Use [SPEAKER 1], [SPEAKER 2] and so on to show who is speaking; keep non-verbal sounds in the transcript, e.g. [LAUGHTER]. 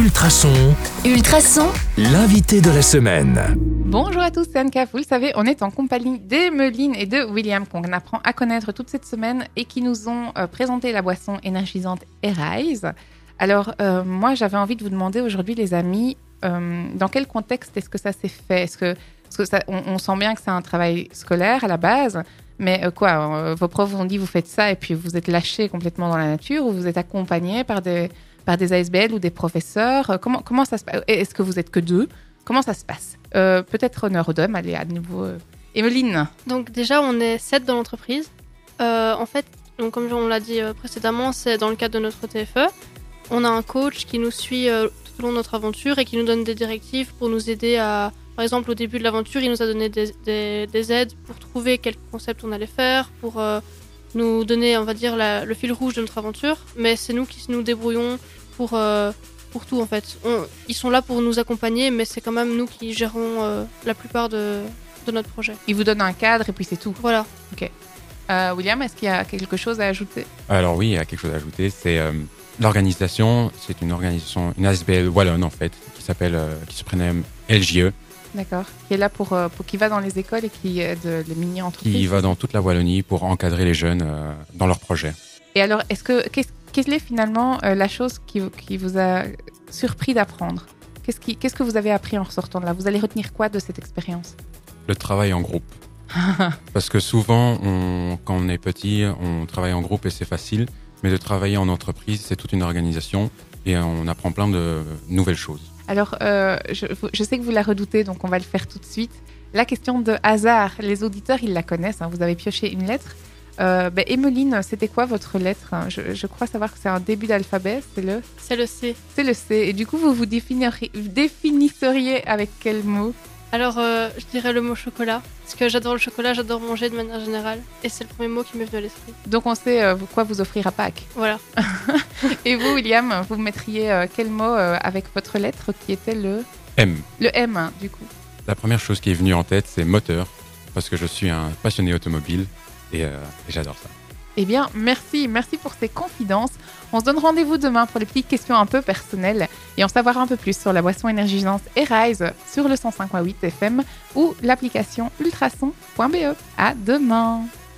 [SPEAKER 1] Ultrason,
[SPEAKER 2] Ultrason,
[SPEAKER 1] l'invité de la semaine.
[SPEAKER 3] Bonjour à tous, c'est Anka. Vous le savez, on est en compagnie d'Emeline et de William qu'on apprend à connaître toute cette semaine et qui nous ont euh, présenté la boisson énergisante Arise. Alors, euh, moi, j'avais envie de vous demander aujourd'hui, les amis, euh, dans quel contexte est-ce que ça s'est fait? Est-ce que, parce que ça, on, on sent bien que c'est un travail scolaire à la base, mais euh, quoi Vos profs ont dit vous faites ça et puis vous êtes lâché complètement dans la nature ou vous êtes accompagné par des par des ASBL ou des professeurs Euh, Comment comment ça se passe Est-ce que vous êtes que deux? Comment ça se passe? Euh, Peut-être honneur aux dames. Allez, à nouveau, euh, Emeline.
[SPEAKER 4] Donc déjà, on est 7 dans l'entreprise. En fait, donc, comme on l'a dit précédemment, c'est dans le cadre de notre TFE. On a un coach qui nous suit tout au long de notre aventure et qui nous donne des directives pour nous aider à... Par exemple, au début de l'aventure, il nous a donné des, des- des aides pour trouver quel concept on allait faire, pour nous donner, on va dire, la- le fil rouge de notre aventure. Mais c'est nous qui nous débrouillons pour, euh, pour tout, en fait. On- ils sont là pour nous accompagner, mais c'est quand même nous qui gérons euh, la plupart de, de notre projet.
[SPEAKER 3] Il vous donne un cadre et puis c'est tout.
[SPEAKER 4] Voilà.
[SPEAKER 3] Euh, William, est-ce qu'il y a quelque chose à ajouter?
[SPEAKER 5] Alors oui, il y a quelque chose à ajouter. C'est euh, l'organisation. C'est une organisation, une ASBL wallonne en fait, qui s'appelle, euh, qui se prénomme LJE,
[SPEAKER 3] D'accord. Qui est là pour, euh, pour qui va dans les écoles et qui aide les mini-entreprises.
[SPEAKER 5] qui va dans toute la Wallonie pour encadrer les jeunes euh, dans leurs projets.
[SPEAKER 3] Et alors, est-ce que qu'est-ce quelle est finalement euh, la chose qui, vous- qui vous a surpris d'apprendre? Qu'est-ce que vous avez appris en ressortant de là? Vous allez retenir quoi de cette expérience?
[SPEAKER 5] Le travail en groupe. [LAUGHS] Parce que souvent, on, quand on est petit, on travaille en groupe et c'est facile. Mais de travailler en entreprise, c'est toute une organisation et on apprend plein de nouvelles choses.
[SPEAKER 3] Alors, euh, je, je sais que vous la redoutez, donc on va le faire tout de suite. La question de hasard, les auditeurs, ils la connaissent. hein, vous avez pioché une lettre. Euh, ben, Emeline, c'était quoi votre lettre je, je crois savoir que c'est un début d'alphabet, c'est le,
[SPEAKER 4] C'est le C.
[SPEAKER 3] c'est le C. Et du coup, vous vous définisseriez avec quel mot?
[SPEAKER 4] Alors, euh, je dirais le mot chocolat. Parce que j'adore le chocolat, j'adore manger de manière générale. Et c'est le premier mot qui m'est venu à l'esprit.
[SPEAKER 3] Donc, on sait euh, quoi vous offrir à Pâques.
[SPEAKER 4] Voilà. [LAUGHS] [LAUGHS]
[SPEAKER 3] Et vous, William, vous mettriez euh, quel mot euh, avec votre lettre qui était le,
[SPEAKER 5] M.
[SPEAKER 3] le M, hein, du coup
[SPEAKER 5] La première chose qui est venue en tête, c'est moteur. Parce que je suis un passionné automobile et, euh, et j'adore ça.
[SPEAKER 3] Eh bien, merci, merci pour ces confidences. On se donne rendez-vous demain pour les petites questions un peu personnelles et en savoir un peu plus sur la boisson énergisante Arise sur le 105.8 FM ou l'application ultrason.be. À demain.